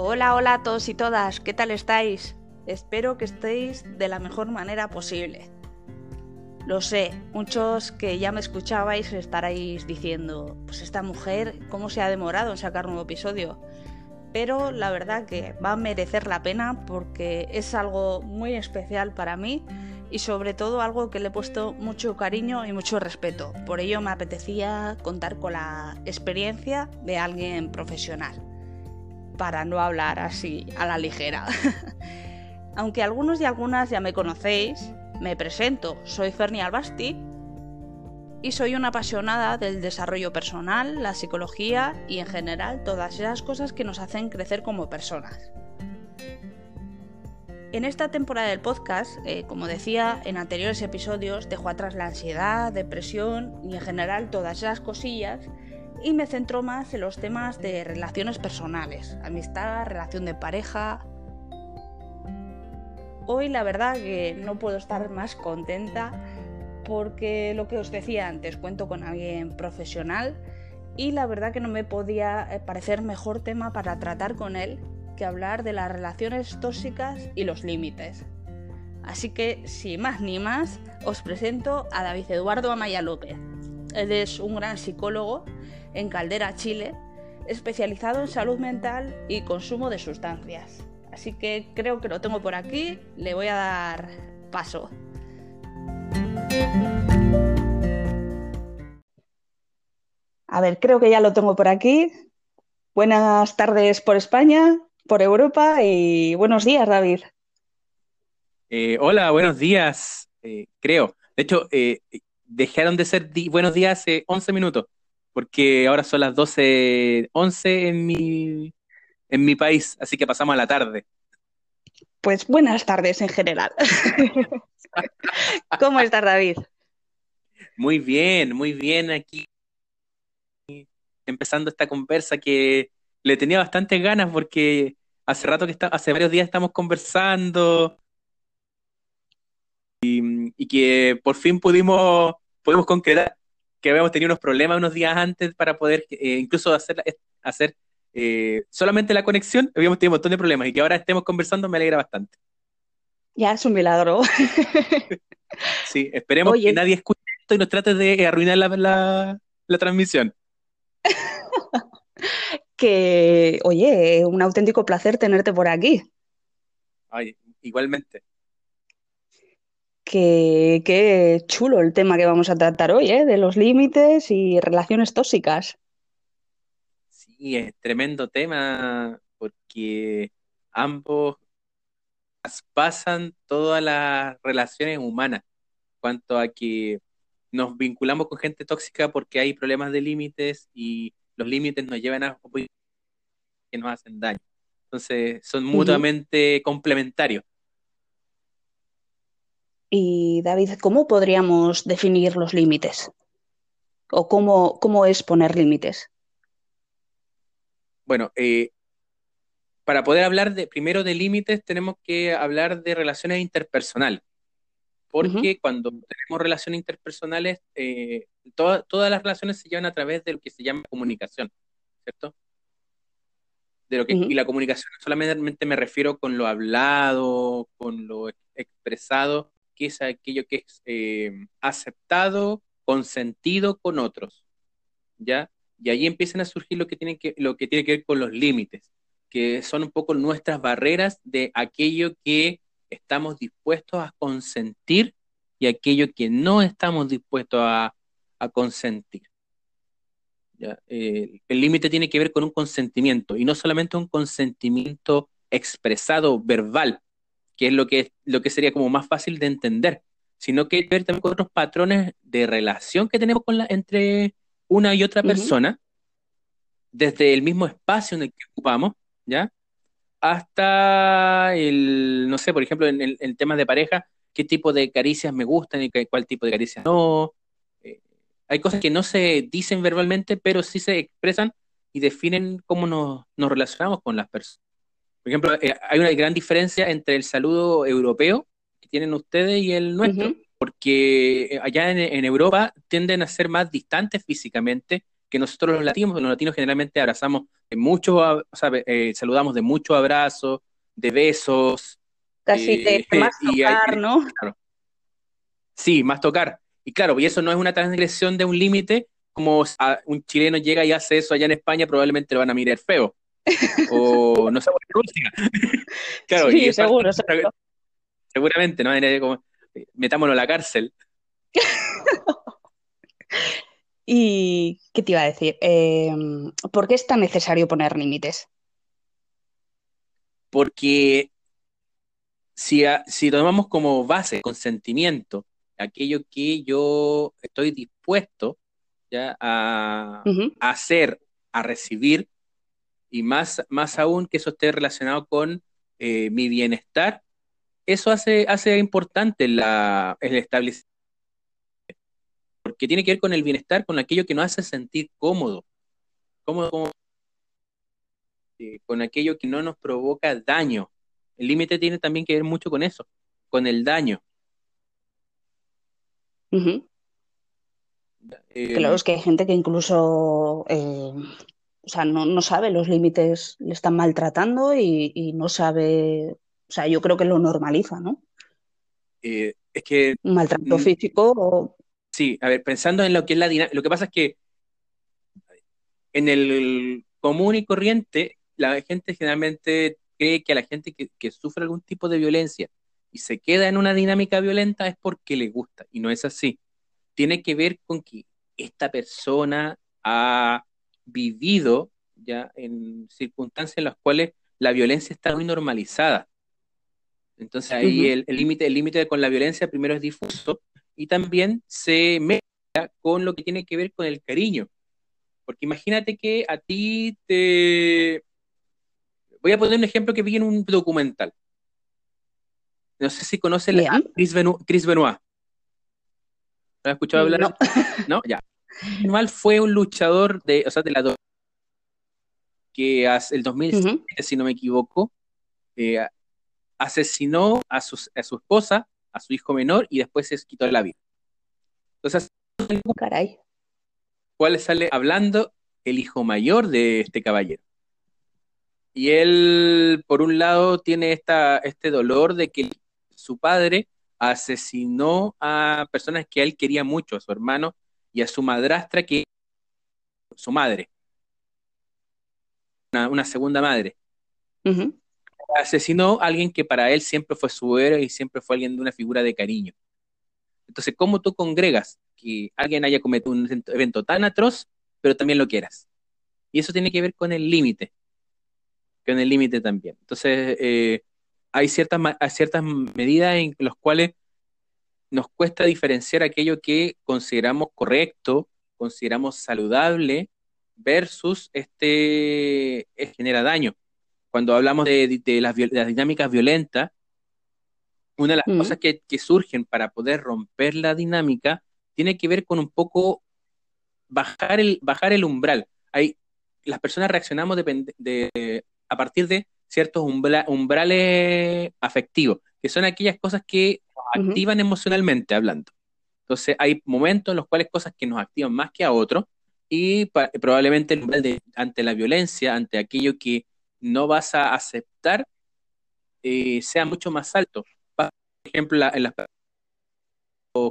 Hola, hola a todos y todas, ¿qué tal estáis? Espero que estéis de la mejor manera posible. Lo sé, muchos que ya me escuchabais estaréis diciendo, pues esta mujer, ¿cómo se ha demorado en sacar un nuevo episodio? Pero la verdad que va a merecer la pena porque es algo muy especial para mí y sobre todo algo que le he puesto mucho cariño y mucho respeto. Por ello me apetecía contar con la experiencia de alguien profesional, para no hablar así a la ligera. Aunque algunos y algunas ya me conocéis, me presento, soy Ferni Albasti y soy una apasionada del desarrollo personal, la psicología y en general todas esas cosas que nos hacen crecer como personas. En esta temporada del podcast, eh, como decía en anteriores episodios, dejo atrás la ansiedad, depresión y en general todas esas cosillas y me centro más en los temas de relaciones personales, amistad, relación de pareja. Hoy la verdad que no puedo estar más contenta porque lo que os decía antes, cuento con alguien profesional y la verdad que no me podía eh, parecer mejor tema para tratar con él que hablar de las relaciones tóxicas y los límites. Así que, sin más ni más, os presento a David Eduardo Amaya López. Él es un gran psicólogo en Caldera, Chile, especializado en salud mental y consumo de sustancias. Así que creo que lo tengo por aquí, le voy a dar paso. A ver, creo que ya lo tengo por aquí. Buenas tardes por España por Europa y buenos días, David. Eh, hola, buenos días, eh, creo. De hecho, eh, dejaron de ser buenos días hace 11 minutos, porque ahora son las 12, 11 en mi, en mi país, así que pasamos a la tarde. Pues buenas tardes en general. ¿Cómo estás, David? Muy bien, muy bien aquí. Empezando esta conversa que le tenía bastantes ganas porque hace rato que está, hace varios días estamos conversando y, que por fin pudimos, pudimos concretar que habíamos tenido unos problemas unos días antes para poder eh, incluso hacer, hacer eh, solamente la conexión, habíamos tenido un montón de problemas y que ahora estemos conversando me alegra bastante. Ya es un milagro. sí, esperemos que nadie escuche esto y nos trate de arruinar la, la transmisión. que, oye, un auténtico placer tenerte por aquí. Ay, igualmente. Qué, qué chulo el tema que vamos a tratar hoy, ¿eh? de los límites y relaciones tóxicas. Sí, es tremendo tema porque ambos pasan todas las relaciones humanas, cuanto a que nos vinculamos con gente tóxica porque hay problemas de límites y los límites nos llevan a que nos hacen daño. Entonces, son mutuamente complementarios. Y David, ¿cómo podríamos definir los límites? ¿O cómo, cómo es poner límites? Bueno, eh, para poder hablar de, primero de límites, tenemos que hablar de relaciones interpersonales. Porque cuando tenemos relaciones interpersonales, eh, todas las relaciones se llevan a través de lo que se llama comunicación, ¿cierto? De lo que, Y la comunicación solamente me refiero con lo hablado, con lo expresado, que es aquello que es eh, aceptado, consentido con otros, ¿ya? Y ahí empiezan a surgir lo que, tiene que, lo que tiene que ver con los límites, que son un poco nuestras barreras de aquello que estamos dispuestos a consentir y aquello que no estamos dispuestos a, consentir. Eh, el límite tiene que ver con un consentimiento y no solamente un consentimiento expresado verbal, que es lo que, lo que sería como más fácil de entender, sino que ver también con otros patrones de relación que tenemos con la, entre una y otra persona, desde el mismo espacio en el que ocupamos, ¿ya? hasta el, no sé, por ejemplo, en el, tema de pareja, qué tipo de caricias me gustan y cuál tipo de caricias no. Eh, hay cosas que no se dicen verbalmente, pero sí se expresan y definen cómo nos, relacionamos con las personas. Por ejemplo, eh, hay una gran diferencia entre el saludo europeo que tienen ustedes y el nuestro, porque eh, allá en, en, Europa tienden a ser más distantes físicamente que nosotros los latinos, los latinos generalmente abrazamos de muchos, o sea, eh, saludamos de muchos abrazos, de besos. Casi de eh, más tocar, ¿no? Sí, más tocar. Y claro, y eso no es una transgresión de un límite, como un chileno llega y hace eso allá en España, probablemente lo van a mirar feo. o no sé, Rusia. claro, sí, y seguro, Seguramente, ¿no? Como, metámonos a la cárcel. ¿Y qué te iba a decir? Eh, ¿Por qué es tan necesario poner límites? Porque si, si tomamos como base consentimiento aquello que yo estoy dispuesto ya a, hacer, a recibir, y más, más aún que eso esté relacionado con eh, mi bienestar, eso hace, hace importante la, el establecimiento, porque tiene que ver con el bienestar, con aquello que nos hace sentir cómodo, cómodo, eh, con aquello que no nos provoca daño. El límite tiene también que ver mucho con eso, con el daño. claro, es que hay gente que incluso eh, o sea, no, sabe los límites, le están maltratando y, no sabe, o sea, yo creo que lo normaliza, ¿no? Eh, es que... Un maltrato mm, físico o... Sí, a ver, pensando en lo que es la dinámica, lo que pasa es que en el común y corriente, la gente generalmente cree que a la gente que, que sufre algún tipo de violencia y se queda en una dinámica violenta es porque le gusta, y no es así. Tiene que ver con que esta persona ha vivido ya en circunstancias en las cuales la violencia está muy normalizada. Entonces ahí el límite el límite con la violencia primero es difuso y también se mezcla con lo que tiene que ver con el cariño. Porque imagínate que a ti te... Voy a poner un ejemplo que vi en un documental. No sé si conoce a Chris, Benoit. ¿Lo has escuchado hablar? No. ¿No? Ya. Fue un luchador de, o sea, de la que hace el 2007, si no me equivoco, eh, asesinó a su, a su esposa, a su hijo menor y después se quitó la vida. Entonces, Caray. ¿cuál sale hablando? El hijo mayor de este caballero. Y él, por un lado, tiene esta, este dolor de que su padre asesinó a personas que él quería mucho, a su hermano y a su madrastra, que su madre, una, segunda madre. Asesinó a alguien que para él siempre fue su héroe y siempre fue alguien de una figura de cariño. Entonces, ¿cómo tú congregas que alguien haya cometido un evento tan atroz, pero también lo quieras? Y eso tiene que ver con el límite, con el límite también. Entonces, eh, hay ciertas, hay ciertas medidas en las cuales nos cuesta diferenciar aquello que consideramos correcto, consideramos saludable, versus este genera daño. Cuando hablamos de, las, dinámicas violentas, una de las mm. cosas que, surgen para poder romper la dinámica tiene que ver con un poco bajar el, bajar el umbral. Hay, las personas reaccionamos de, a partir de ciertos umbrales afectivos, que son aquellas cosas que activan emocionalmente hablando. Entonces hay momentos en los cuales cosas que nos activan más que a otros y probablemente el umbral de, ante la violencia, ante aquello que no vas a aceptar, eh, sea mucho más alto. Por ejemplo, en la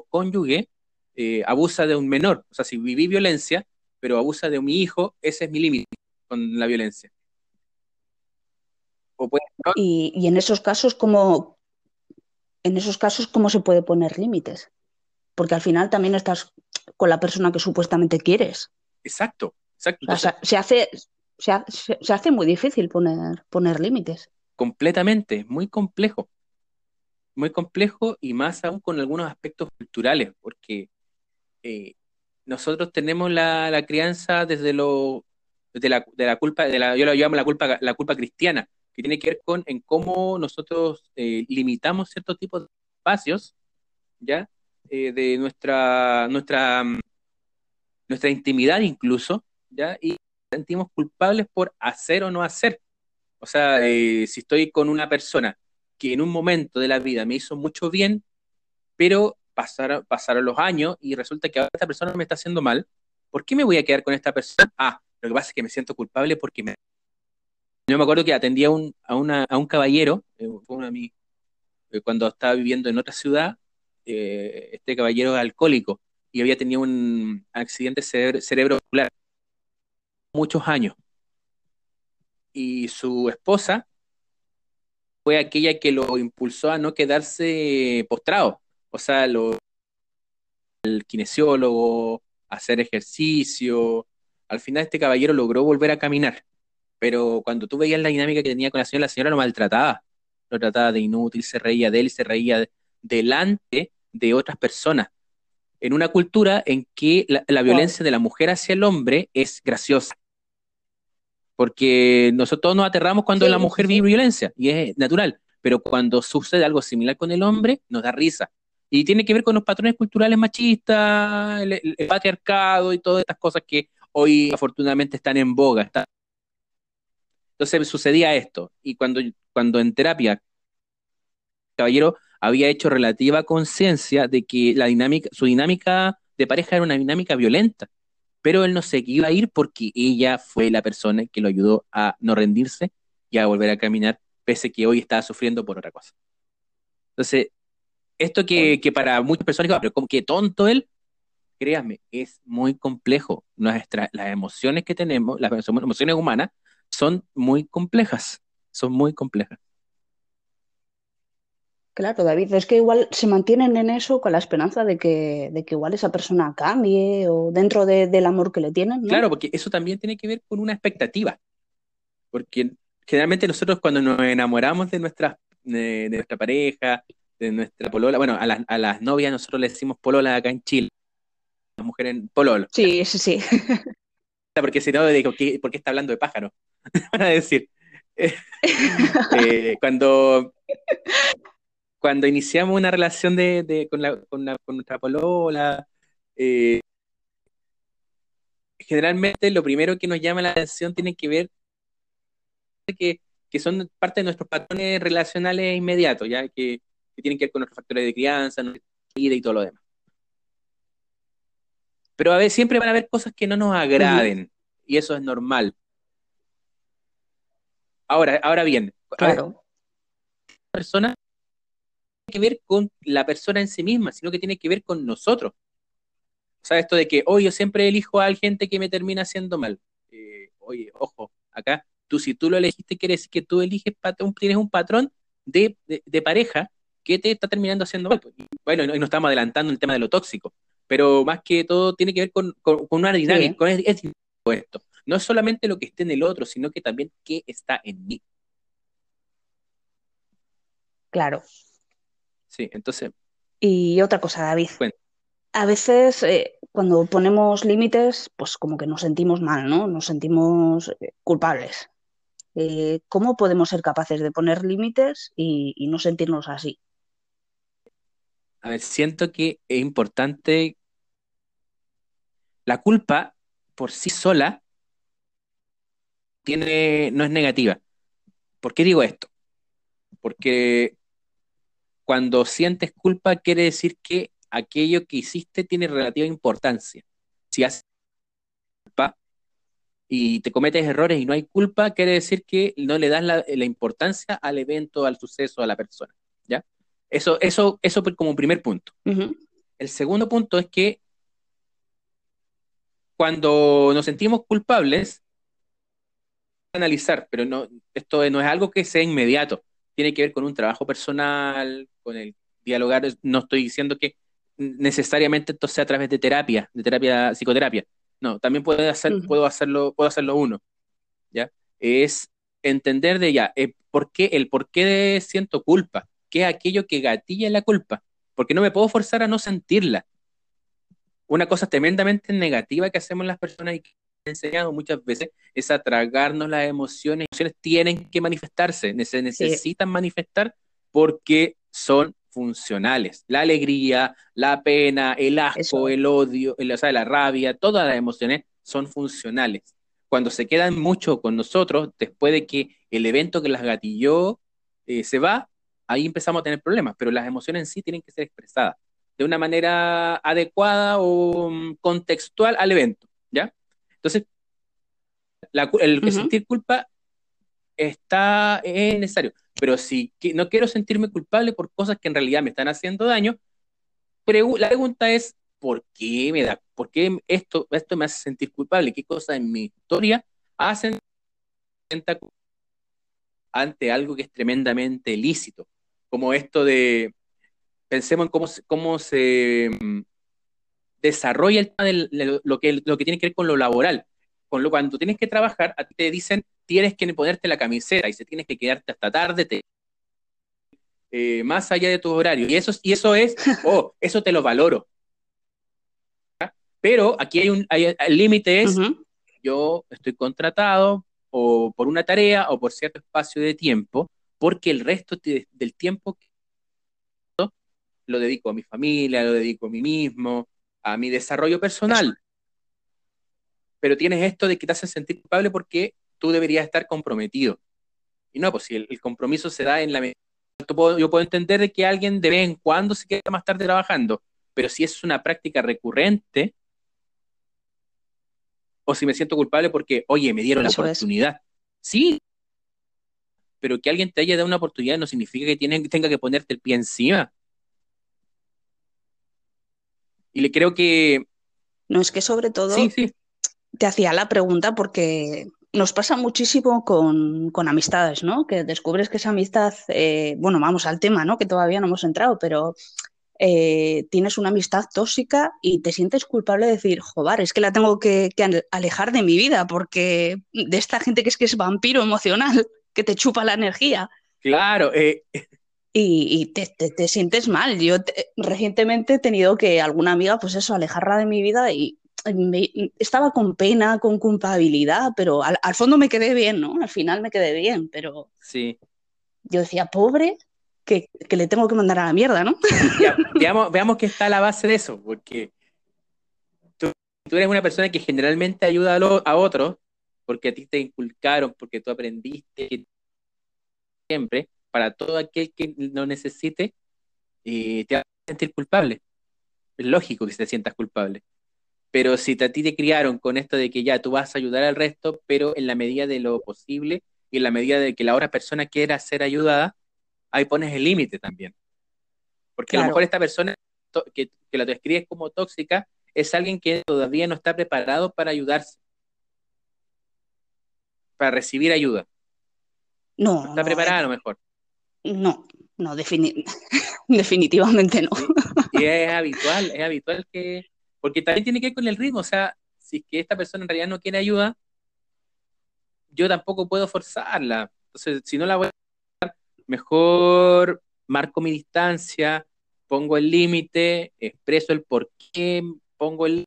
cónyuge eh, abusa de un menor, o sea, si viví violencia, pero abusa de mi hijo, ese es mi límite con la violencia. y, y, en esos casos, ¿cómo, en esos casos, ¿cómo se puede poner límites? Porque al final también estás con la persona que supuestamente quieres. Exacto, exacto. se, hace, se, hace muy difícil poner, poner límites. Completamente, muy complejo. Muy complejo y más aún con algunos aspectos culturales, porque eh, nosotros tenemos la, crianza desde lo de la, de la culpa, de la, yo lo llamo la culpa, la culpa cristiana, que tiene que ver con en cómo nosotros eh, limitamos ciertos tipos de espacios, ¿ya? Eh, de nuestra, nuestra, mm, nuestra intimidad incluso, ¿ya? Y sentimos culpables por hacer o no hacer. O sea, eh, si estoy con una persona que en un momento de la vida me hizo mucho bien, pero pasaron, pasaron los años y resulta que ahora esta persona me está haciendo mal, ¿por qué me voy a quedar con esta persona? Ah, lo que pasa es que me siento culpable porque me... Yo me acuerdo que atendía a, un, a, un caballero, eh, eh, cuando estaba viviendo en otra ciudad, eh, este caballero alcohólico y había tenido un accidente cerebrovascular muchos años. Y su esposa fue aquella que lo impulsó a no quedarse postrado. O sea, lo, el kinesiólogo, hacer ejercicio. Al final este caballero logró volver a caminar. Pero cuando tú veías la dinámica que tenía con la señora, la señora lo maltrataba. Lo trataba de inútil, se reía de él, se reía delante de otras personas. En una cultura en que la violencia de la mujer hacia el hombre es graciosa porque nosotros nos aterramos cuando la mujer vive violencia y es natural, pero cuando sucede algo similar con el hombre, nos da risa. Y tiene que ver con los patrones culturales machistas, el, patriarcado y todas estas cosas que hoy afortunadamente están en boga. Entonces sucedía esto. Y cuando, cuando en terapia, caballero había hecho relativa conciencia de que la dinámica, su dinámica de pareja era una dinámica violenta pero él no se iba a ir porque ella fue la persona que lo ayudó a no rendirse y a volver a caminar, pese que hoy estaba sufriendo por otra cosa. Entonces, esto que, para muchas personas, pero como que tonto él, créanme, es muy complejo. Nuestra, las emociones que tenemos, las emociones humanas, son muy complejas, son muy complejas. Claro, David, es que igual se mantienen en eso con la esperanza de que, de que igual esa persona cambie o dentro del amor que le tienen. Claro, porque eso también tiene que ver con una expectativa. Porque generalmente nosotros cuando nos enamoramos de nuestra, de, nuestra pareja, de nuestra polola, bueno, a las, a las novias nosotros le decimos polola acá en Chile, las mujeres en pololo. Sí, sí, sí. Porque si no, digo, ¿por qué está hablando de pájaro? Van a decir. Eh, cuando cuando iniciamos una relación de, con, la, con, nuestra polola, eh, generalmente lo primero que nos llama la atención tiene que ver que, que son parte de nuestros patrones relacionales inmediatos, ya que, tienen que ver con nuestros factores de crianza, nuestra vida y todo lo demás. Pero a veces siempre van a haber cosas que no nos agraden, y eso es normal. Ahora, ahora bien, claro. persona que ver con la persona en sí misma, sino que tiene que ver con nosotros. O sea, esto de que, hoy yo siempre elijo a gente que me termina haciendo mal. Eh, oye, ojo, acá, tú si tú lo elegiste, quiere decir que tú eliges, tienes un patrón de, pareja que te está terminando haciendo mal. Bueno, y no, estamos adelantando el tema de lo tóxico, pero más que todo tiene que ver con, una dinámica, con esto. No es solamente lo que esté en el otro, sino que también qué está en mí. Claro, Sí, entonces. Y otra cosa, David. A veces eh, cuando ponemos límites, pues como que nos sentimos mal, ¿no? Nos sentimos eh, culpables. Eh, ¿Cómo podemos ser capaces de poner límites y, no sentirnos así? A ver, siento que es importante. La culpa por sí sola tiene, no es negativa. ¿Por qué digo esto? Porque cuando sientes culpa quiere decir que aquello que hiciste tiene relativa importancia. Si haces culpa y te cometes errores y no hay culpa, quiere decir que no le das la, importancia al evento, al suceso, a la persona. Eso, eso, eso como primer punto. El segundo punto es que cuando nos sentimos culpables, analizar, pero no, esto no es algo que sea inmediato tiene que ver con un trabajo personal, con el dialogar. No estoy diciendo que necesariamente esto sea a través de terapia, de terapia, psicoterapia. No, también puede hacer, puedo hacerlo, puedo hacerlo uno. ¿Ya? Es entender de ya, eh, por qué, el por qué de siento culpa, qué es aquello que gatilla la culpa, porque no me puedo forzar a no sentirla. Una cosa tremendamente negativa que hacemos las personas y que enseñado muchas veces es a tragarnos las emociones. Las emociones tienen que manifestarse, se necesitan manifestar porque son funcionales. La alegría, la pena, el asco, el odio, el, o sea, la rabia, todas las emociones son funcionales. Cuando se quedan mucho con nosotros, después de que el evento que las gatilló eh, se va, ahí empezamos a tener problemas, pero las emociones en sí tienen que ser expresadas de una manera adecuada o mm, contextual al evento. Entonces, el sentir culpa está, es necesario. Pero si no quiero sentirme culpable por cosas que en realidad me están haciendo daño, la pregunta es, ¿por qué me da, por qué esto, esto me hace sentir culpable? ¿Qué cosas en mi historia hacen ante algo que es tremendamente ilícito? Como esto de, pensemos en cómo, cómo se mm, desarrolla el tema de lo, que, lo que tiene que ver con lo laboral. Con lo, cuando tienes que trabajar, a ti te dicen, tienes que ponerte la camiseta y se tienes que quedarte hasta tarde, te, eh, más allá de tu horario. Y eso, y eso es, oh, eso te lo valoro. Pero aquí hay un, hay, el límite es, yo estoy contratado o por una tarea o por cierto espacio de tiempo, porque el resto del tiempo lo dedico a mi familia, lo dedico a mí mismo, a mi desarrollo personal. Pero tienes esto de que te hace sentir culpable porque tú deberías estar comprometido. Y no, pues si el, compromiso se da en la... Yo puedo entender de que alguien de vez en cuando se queda más tarde trabajando, pero si es una práctica recurrente, o si me siento culpable porque, oye, me dieron la oportunidad. Sí, pero que alguien te haya dado una oportunidad no significa que tenga que ponerte el pie encima. Y le creo que... No, es que sobre todo te hacía la pregunta porque nos pasa muchísimo con, amistades, ¿no? Que descubres que esa amistad, eh, bueno, vamos al tema, ¿no? Que todavía no hemos entrado, pero eh, tienes una amistad tóxica y te sientes culpable de decir, joder, es que la tengo que, alejar de mi vida porque de esta gente que es que es vampiro emocional, que te chupa la energía. Claro, eh, y, te, sientes mal. Yo recientemente he tenido que alguna amiga, pues eso, alejarla de mi vida y estaba con pena, con culpabilidad, pero al, fondo me quedé bien, ¿no? Al final me quedé bien, pero sí. yo decía, pobre, que, le tengo que mandar a la mierda, ¿no? veamos, veamos qué está la base de eso, porque tú, eres una persona que generalmente ayuda a, a otros, porque a ti te inculcaron, porque tú aprendiste siempre, para todo aquel que lo necesite, y te va a sentir culpable. Es lógico que te sientas culpable. Pero si a ti te criaron con esto de que ya tú vas a ayudar al resto, pero en la medida de lo posible y en la medida de que la otra persona quiera ser ayudada, ahí pones el límite también. Porque a lo mejor esta persona que, la describes como tóxica es alguien que todavía no está preparado para ayudarse, para recibir ayuda. No. no está preparada a lo mejor. No, no, definitivamente no. Y, es habitual, es habitual que, porque también tiene que ver con el ritmo, o sea, si es que esta persona en realidad no quiere ayuda, yo tampoco puedo forzarla. Entonces, si no la voy a dar, mejor marco mi distancia, pongo el límite, expreso el por qué pongo el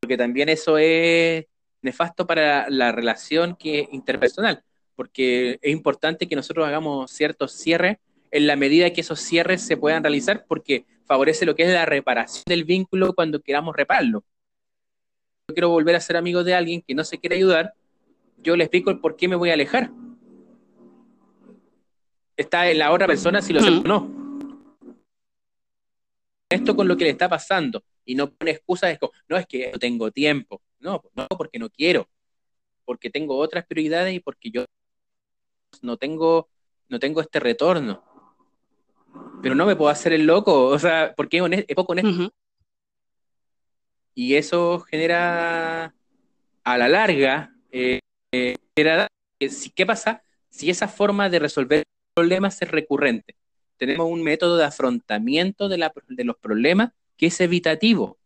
porque también eso es nefasto para la relación que interpersonal porque es importante que nosotros hagamos ciertos cierres en la medida que esos cierres se puedan realizar, porque favorece lo que es la reparación del vínculo cuando queramos repararlo. Yo quiero volver a ser amigo de alguien que no se quiere ayudar, yo le explico el por qué me voy a alejar. Está en la otra persona si lo sé o no. Esto con lo que le está pasando y no pone excusas, no es que no tengo tiempo, no, no porque no quiero, porque tengo otras prioridades y porque yo no tengo, no tengo este retorno. Pero no me puedo hacer el loco, o sea, porque es, poco honesto. Y eso genera, a la larga, eh, eh, ¿qué pasa si esa forma de resolver problemas es recurrente? Tenemos un método de afrontamiento de, los problemas que es evitativo.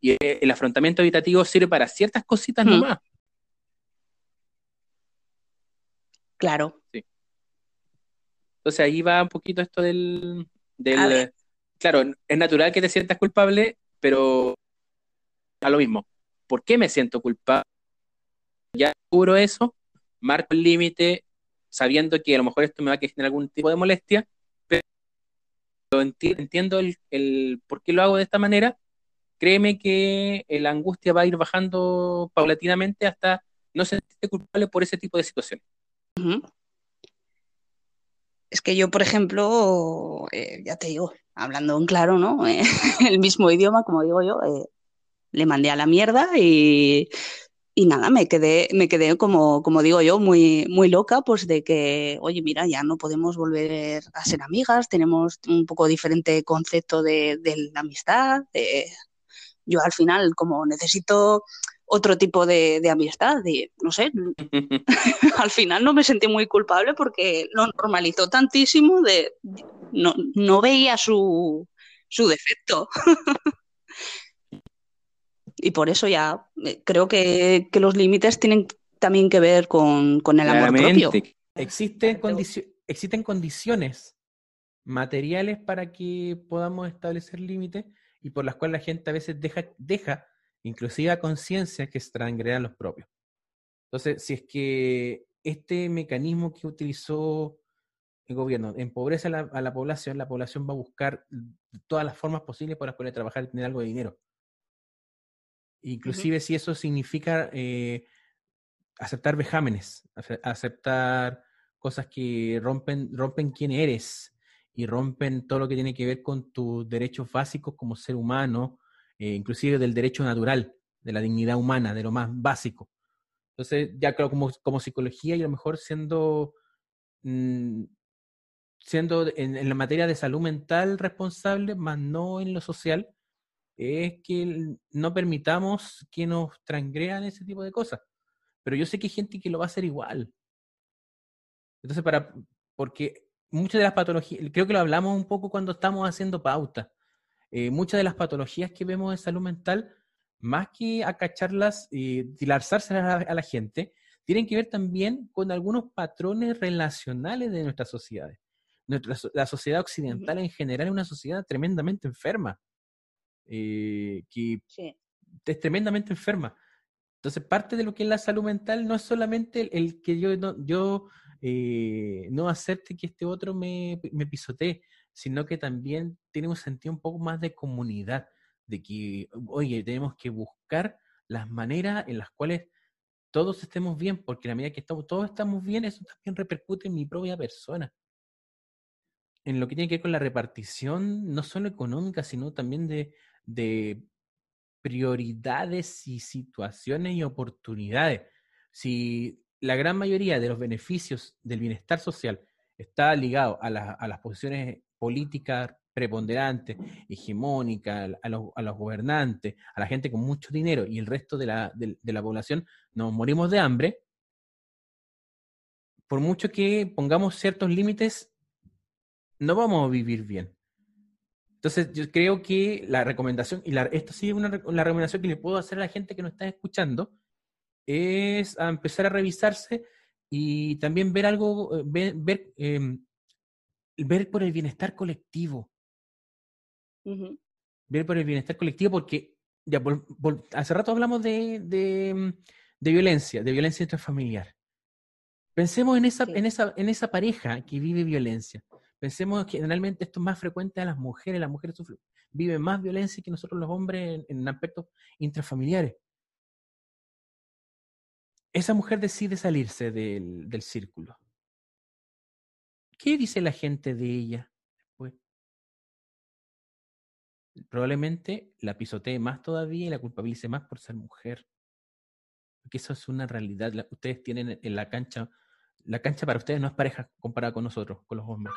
Y el afrontamiento evitativo sirve para ciertas cositas nomás. Claro. Sí. Entonces ahí va un poquito esto del, del claro, es natural que te sientas culpable, pero a lo mismo. ¿Por qué me siento culpable? Ya cubro eso, marco el límite, sabiendo que a lo mejor esto me va a generar algún tipo de molestia, pero entiendo el, el por qué lo hago de esta manera. Créeme que la angustia va a ir bajando paulatinamente hasta no sentirte culpable por ese tipo de situaciones. Es que yo, por ejemplo, eh, ya te digo, hablando en claro, ¿no? el mismo idioma, como digo yo, eh, le mandé a la mierda y, nada, me quedé, me quedé como, como digo yo, muy, muy loca, pues de que, oye, mira, ya no podemos volver a ser amigas, tenemos un poco diferente concepto de, de la amistad. Yo al final, como necesito otro tipo de, amistad, y no sé, al final no me sentí muy culpable porque lo normalizó tantísimo de, no, no veía su, su defecto. y por eso ya eh, creo que, los límites tienen también que ver con, el amor propio. Existen, existen condiciones materiales para que podamos establecer límites y por las cuales la gente a veces deja, deja inclusive a conciencia, que se los propios. Entonces, si es que este mecanismo que utilizó el gobierno empobrece a la, a la población, la población va a buscar todas las formas posibles para poder trabajar y tener algo de dinero. Inclusive si eso significa eh, aceptar vejámenes, aceptar cosas que rompen, rompen quién eres y rompen todo lo que tiene que ver con tus derechos básicos como ser humano, eh, inclusive del derecho natural, de la dignidad humana, de lo más básico. Entonces, ya creo como, como psicología y a lo mejor siendo, mm, siendo en, en, la materia de salud mental responsable, más no en lo social, es que no permitamos que nos transgredan ese tipo de cosas. Pero yo sé que hay gente que lo va a hacer igual. Entonces, para, porque muchas de las patologías, creo que lo hablamos un poco cuando estamos haciendo pauta, eh, muchas de las patologías que vemos en salud mental, más que acacharlas y lanzárselas a, a la gente, tienen que ver también con algunos patrones relacionales de nuestras sociedades. Nuestra, la sociedad occidental en general es una sociedad tremendamente enferma. Eh, que es tremendamente enferma. Entonces, parte de lo que es la salud mental no es solamente el, que yo no, yo, eh, no acepte que este otro me, me pisotee, sino que también tiene un sentido un poco más de comunidad, de que, oye, tenemos que buscar las maneras en las cuales todos estemos bien, porque a medida que estamos, todos estamos bien, eso también repercute en mi propia persona. En lo que tiene que ver con la repartición, no solo económica, sino también de, de prioridades y situaciones y oportunidades. Si la gran mayoría de los beneficios del bienestar social está ligado a, a las posiciones políticas preponderantes, hegemónicas, a los, a los, gobernantes, a la gente con mucho dinero y el resto de la, de la población nos morimos de hambre, por mucho que pongamos ciertos límites, no vamos a vivir bien. Entonces, yo creo que la recomendación, y la, esto sí es una la recomendación que le puedo hacer a la gente que nos está escuchando, es a empezar a revisarse y también ver algo, eh, ver, ver, em, ver por el bienestar colectivo. Ver por el bienestar colectivo, porque ya hace rato hablamos de, de, de, violencia, de violencia intrafamiliar. Pensemos en esa, en, esa, en esa pareja que vive violencia. Pensemos que generalmente esto es más frecuente a las mujeres, las mujeres sufren, viven más violencia que nosotros los hombres en, aspectos intrafamiliares. Esa mujer decide salirse del, del círculo. ¿Qué dice la gente de ella? Probablemente la pisotee más todavía y la culpabilice más por ser mujer. Porque eso es una realidad. ustedes tienen en la cancha, la cancha para ustedes no es pareja comparada con nosotros, con los hombres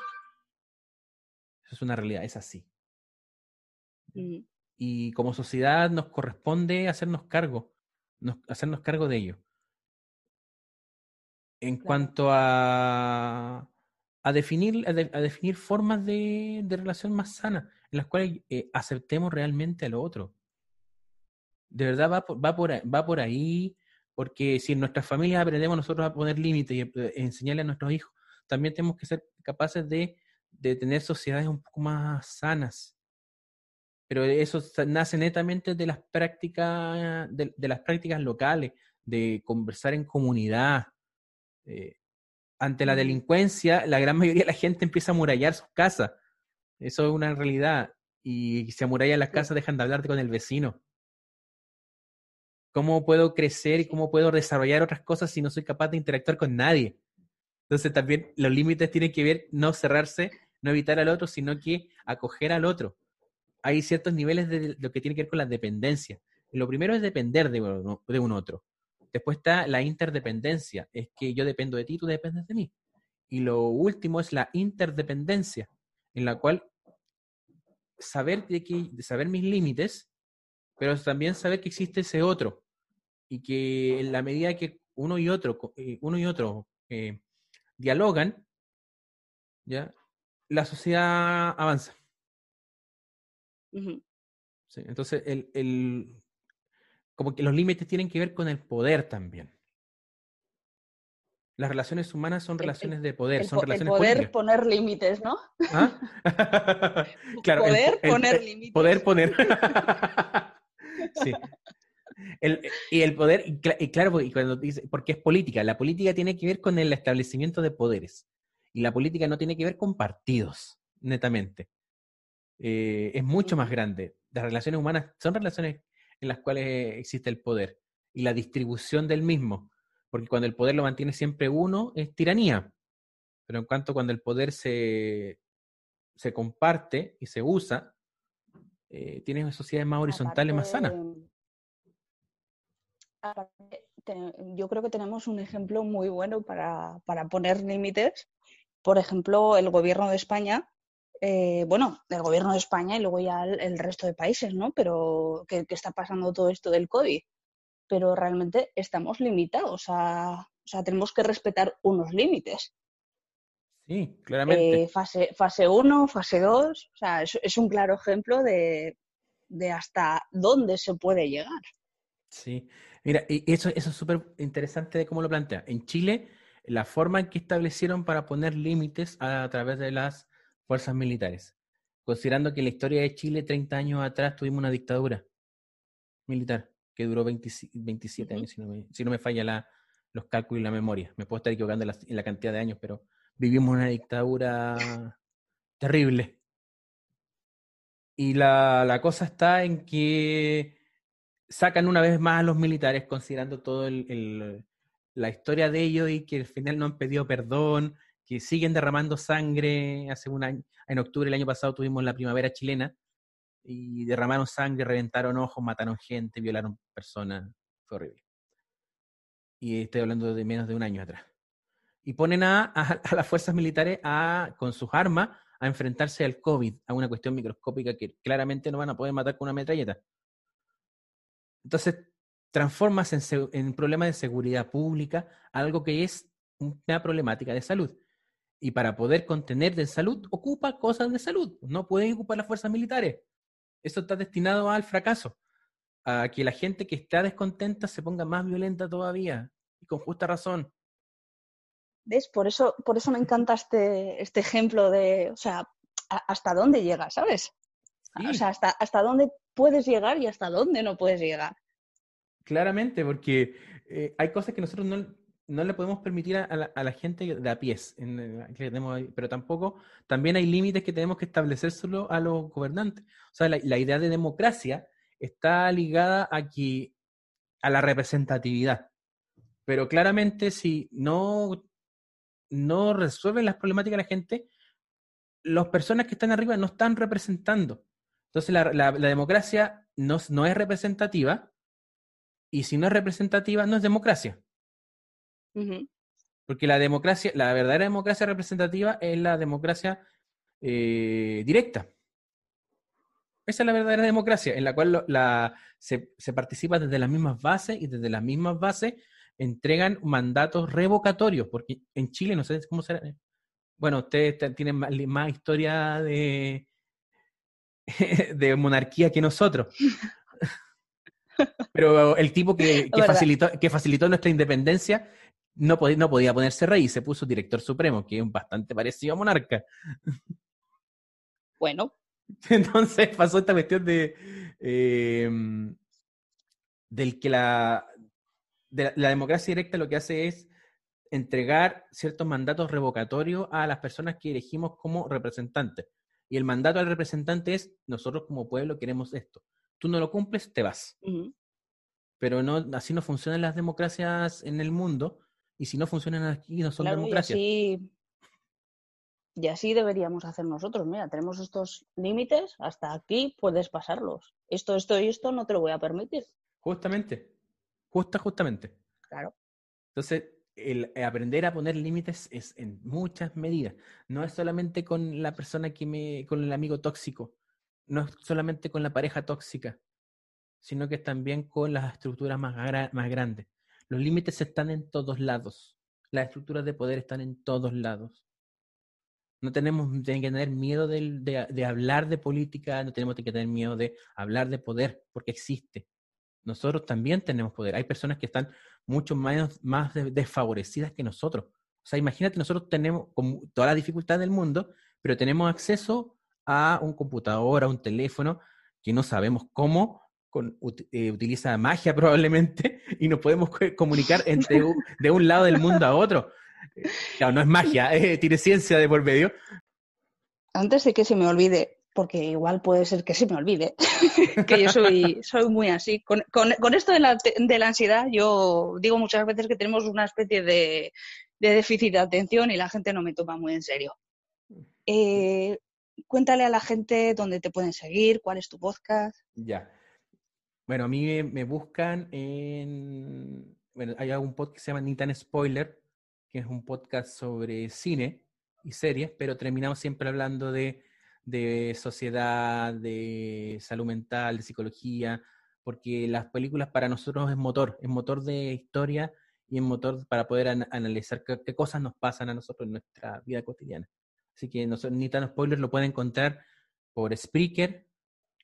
es una realidad, es así. Y como sociedad nos corresponde hacernos cargo, hacernos cargo de ello. En cuanto a, a definir, a, definir formas de, de, relación más sana, en las cuales eh, aceptemos realmente al otro. De verdad va por, va, por, va por ahí, porque si en nuestras familias aprendemos nosotros a poner límites y eh, enseñarle a nuestros hijos, también tenemos que ser capaces de de tener sociedades un poco más sanas. Pero eso nace netamente de las prácticas, de, las prácticas locales, de conversar en comunidad. Eh, ante la delincuencia, la gran mayoría de la gente empieza a murallar sus casas. Eso es una realidad. Y si amurallan las casas, dejan de hablarte con el vecino. ¿Cómo puedo crecer y cómo puedo desarrollar otras cosas si no soy capaz de interactuar con nadie? Entonces también los límites tienen que ver no cerrarse no evitar al otro, sino que acoger al otro. Hay ciertos niveles de lo que tiene que ver con la dependencia. lo primero es depender de de un otro. Después está la interdependencia, es que yo dependo de ti, tú dependes de mí. Y lo último es la interdependencia, en la cual saber, de que, saber mis límites, pero también saber que existe ese otro. Y que en la medida que uno y otro, eh, uno y otro eh, dialogan, ¿ya? la sociedad avanza. entonces, el, el, como que los límites tienen que ver con el poder también. Las relaciones humanas son relaciones de poder, son relaciones el poder poner límites, ¿no? ¿Ah? claro, poder poner límites. Poder poner. sí. y el poder, y claro, y cuando dice, porque es política, la política tiene que ver con el establecimiento de poderes. Y la política no tiene que ver con partidos, netamente. Eh, es mucho más grande. Las relaciones humanas son relaciones en las cuales existe el poder y la distribución del mismo porque cuando el poder lo mantiene siempre uno, es tiranía. Pero en cuanto cuando el poder se, se comparte y se usa, eh, tienes sociedades más horizontales, más sanas. yo creo que tenemos un ejemplo muy bueno para, poner límites. Por ejemplo, el gobierno de España, eh, bueno, el gobierno de España y luego ya el, resto de países, ¿no? Pero que, está pasando todo esto del COVID pero realmente estamos limitados a, o sea, tenemos que respetar unos límites. Sí, claramente. Eh, fase, fase 1, fase 2, o sea, es, un claro ejemplo de, hasta dónde se puede llegar. Sí, mira, y eso, eso es súper interesante de cómo lo plantea. En Chile, la forma en que establecieron para poner límites a, través de las fuerzas militares, considerando que en la historia de Chile, 30 años atrás, tuvimos una dictadura militar que duró 27 años, si no me, si no me falla la, los cálculos y la memoria. Me puedo estar equivocando en la, cantidad de años, pero vivimos una dictadura terrible. Y la, la, cosa está en que sacan una vez más a los militares, considerando toda el, la historia de ellos y que al final no han pedido perdón, que siguen derramando sangre. Hace un año, en octubre del año pasado tuvimos la primavera chilena, y derramaron sangre, reventaron ojos, mataron gente, violaron personas. Fue horrible. Y estoy hablando de menos de un año atrás. Y ponen a, las fuerzas militares a, con sus armas a enfrentarse al COVID, a una cuestión microscópica que claramente no van a poder matar con una metralleta. Entonces, transformas en, en problema de seguridad pública algo que es una problemática de salud. Y para poder contener de salud, ocupa cosas de salud. No pueden ocupar las fuerzas militares eso está destinado al fracaso, a que la gente que está descontenta se ponga más violenta todavía, y con justa razón. ¿Ves? Por eso, por eso me encanta este, este ejemplo de, o sea, hasta dónde llegas, ¿sabes? O sea, hasta, hasta dónde puedes llegar y hasta dónde no puedes llegar. Claramente, porque eh, hay cosas que nosotros no, no le podemos permitir a, la, gente de a pies, pero tampoco, también hay límites que tenemos que establecer solo a los gobernantes. O sea, la, idea de democracia está ligada a, a la representatividad. Pero claramente si no, no resuelven las problemáticas de la gente, las personas que están arriba no están representando. Entonces la, democracia no, no es representativa y si no es representativa no es democracia. Porque la democracia, la verdadera democracia representativa es la democracia eh, directa. Esa es la verdadera democracia, en la cual la, se, participa desde las mismas bases y desde las mismas bases entregan mandatos revocatorios, porque en Chile no sé cómo será. Bueno, ustedes tienen más, historia de, de monarquía que nosotros. Pero el tipo que, facilitó, que facilitó nuestra independencia no, podía, no podía ponerse rey y se puso director supremo, que es bastante parecido a monarca. Bueno. Entonces pasó esta cuestión de em, del que la, de la, democracia directa lo que hace es entregar ciertos mandatos revocatorios a las personas que elegimos como representantes. Y el mandato al representante es, nosotros como pueblo queremos esto. Tú no lo cumples, te vas. Pero no, así no funcionan las democracias en el mundo, y si no funcionan aquí, no son democracia. Y así, y así deberíamos hacer nosotros. Mira, tenemos estos límites, hasta aquí puedes pasarlos. Esto, esto y esto no te lo voy a permitir. Justamente, justa, justamente. Claro. Entonces, el aprender a poner límites es en muchas medidas. No es solamente con la persona que me, con el amigo tóxico, no es solamente con la pareja tóxica, sino que también con las estructuras más, más grandes. Los límites están en todos lados. Las estructuras de poder están en todos lados. No tenemos que tener miedo de, hablar de política, no tenemos que tener miedo de hablar de poder, porque existe. Nosotros también tenemos poder. Hay personas que están mucho más, más desfavorecidas que nosotros. O sea, imagínate, nosotros tenemos toda la dificultad del mundo, pero tenemos acceso a un computador, a un teléfono, que no sabemos cómo, con, eh, utiliza magia probablemente, y nos podemos comunicar entre de un lado del mundo a otro. Claro, no es magia, tiene ciencia de por medio. Antes de que se me olvide, porque igual puede ser que se me olvide, que yo soy, soy muy así. Con, con, esto de la, de la, ansiedad, yo digo muchas veces que tenemos una especie de, de déficit de atención y la gente no me toma muy en serio. Eh, cuéntale a la gente dónde te pueden seguir, cuál es tu podcast. Ya. Bueno, a mí me, buscan en. Bueno, hay un podcast que se llama Ni tan Spoiler, que es un podcast sobre cine y series, pero terminamos siempre hablando de, de sociedad, de salud mental, de psicología, porque las películas para nosotros es motor, es motor de historia y es motor para poder analizar qué, cosas nos pasan a nosotros en nuestra vida cotidiana. Así que no, ni tan spoilers lo pueden encontrar por Spreaker,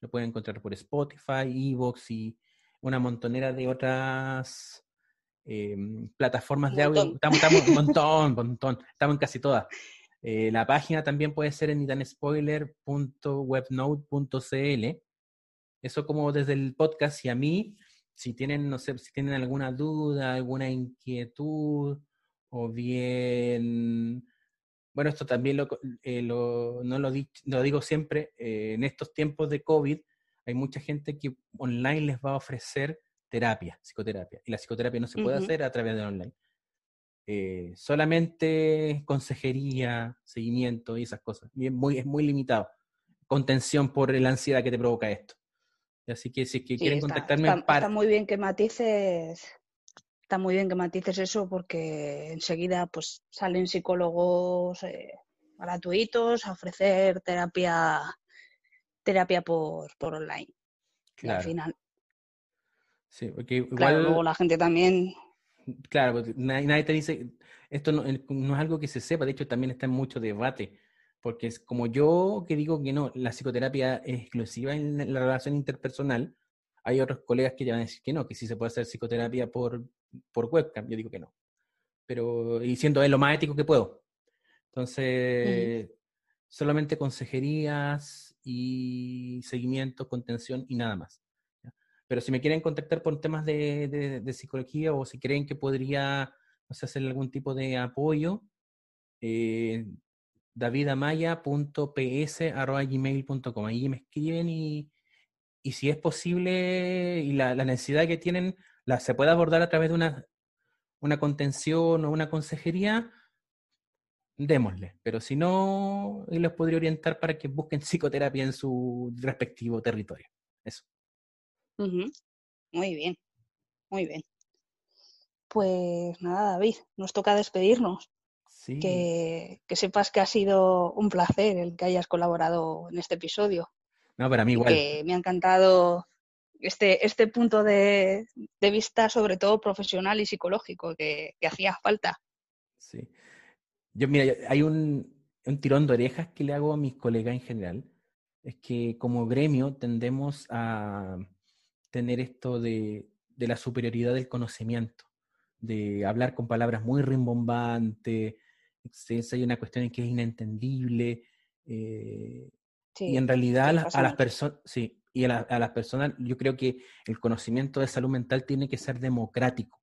lo pueden encontrar por Spotify, Evox y una montonera de otras em, plataformas de audio. Estamos, un montón, montón. Estamos en casi todas. Eh, la página también puede ser en nitanespoiler.webnode.cl. Eso como desde el podcast y a mí, si tienen, no sé, si tienen alguna duda, alguna inquietud o bien bueno, esto también lo, eh, no lo, lo, digo siempre, eh, en estos tiempos de COVID hay mucha gente que online les va a ofrecer terapia, psicoterapia, y la psicoterapia no se puede hacer a través de online. Eh, solamente consejería, seguimiento y esas cosas. Y es, muy, es muy limitado. Contención por la ansiedad que te provoca esto. Así que si quieren contactarme... Está, está muy bien que matices está muy bien que matices eso porque enseguida pues salen psicólogos eh, gratuitos a ofrecer terapia terapia por, por online. Y al final. Sí, porque igual... Claro, luego la gente también. Claro, nadie, te dice, esto no, no, es algo que se sepa, de hecho también está en mucho debate, porque es como yo que digo que no, la psicoterapia es exclusiva en la relación interpersonal, hay otros colegas que ya van a decir que no, que sí se puede hacer psicoterapia por, por webcam. Yo digo que no. Pero, y siendo es lo más ético que puedo. Entonces, solamente consejerías y seguimiento, contención y nada más. Pero si me quieren contactar por temas de, de, psicología o si creen que podría no sé, hacer algún tipo de apoyo, eh, davidamaya.ps.gmail.com. Ahí me escriben y, y si es posible y la, necesidad que tienen la, se puede abordar a través de una, una contención o una consejería, démosle. Pero si no, él los podría orientar para que busquen psicoterapia en su respectivo territorio. Eso. Muy bien, muy bien. Pues nada, David, nos toca despedirnos. Sí. Que, que sepas que ha sido un placer el que hayas colaborado en este episodio. No, para mí igual. Que me ha encantado este, este punto de, vista, sobre todo profesional y psicológico, que, hacía falta. Sí. Yo, mira, hay un, tirón de orejas que le hago a mis colegas en general. Es que como gremio tendemos a tener esto de, la superioridad del conocimiento, de hablar con palabras muy rimbombantes, hay una cuestión en que es inentendible. Eh, y en realidad a, las personas, sí, y a, las personas, yo creo que el conocimiento de salud mental tiene que ser democrático.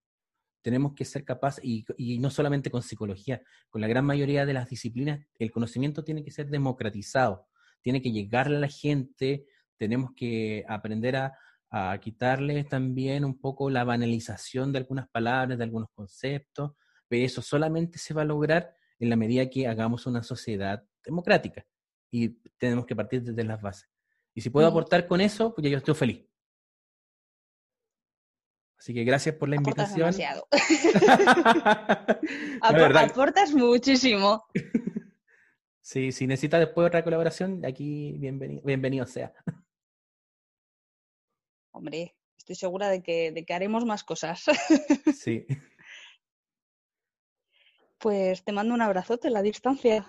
Tenemos que ser capaces, y, no solamente con psicología, con la gran mayoría de las disciplinas, el conocimiento tiene que ser democratizado, tiene que llegar a la gente, tenemos que aprender a, a quitarle también un poco la banalización de algunas palabras, de algunos conceptos, pero eso solamente se va a lograr en la medida que hagamos una sociedad democrática y tenemos que partir desde las bases. Y si puedo aportar con eso, pues yo estoy feliz. Así que gracias por la invitación. Demasiado. aportas muchísimo. Sí, si necesitas después otra colaboración, aquí bienvenido, bienvenido sea. Hombre, estoy segura de que, de que haremos más cosas. Sí. Pues te mando un abrazote a la distancia.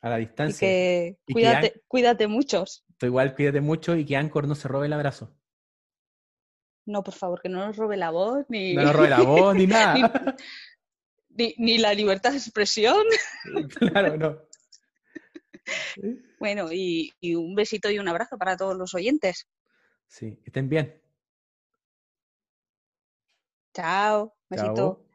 A, la distancia. Y que cuídate, cuídate mucho. Tú igual cuídate mucho y que Anchor no se robe el abrazo. No, por favor, que no nos robe la voz, ni. No nos robe la voz, ni nada. ni, la libertad de expresión. claro, no. Bueno, y, un besito y un abrazo para todos los oyentes. Sí, estén bien. Chao, besito.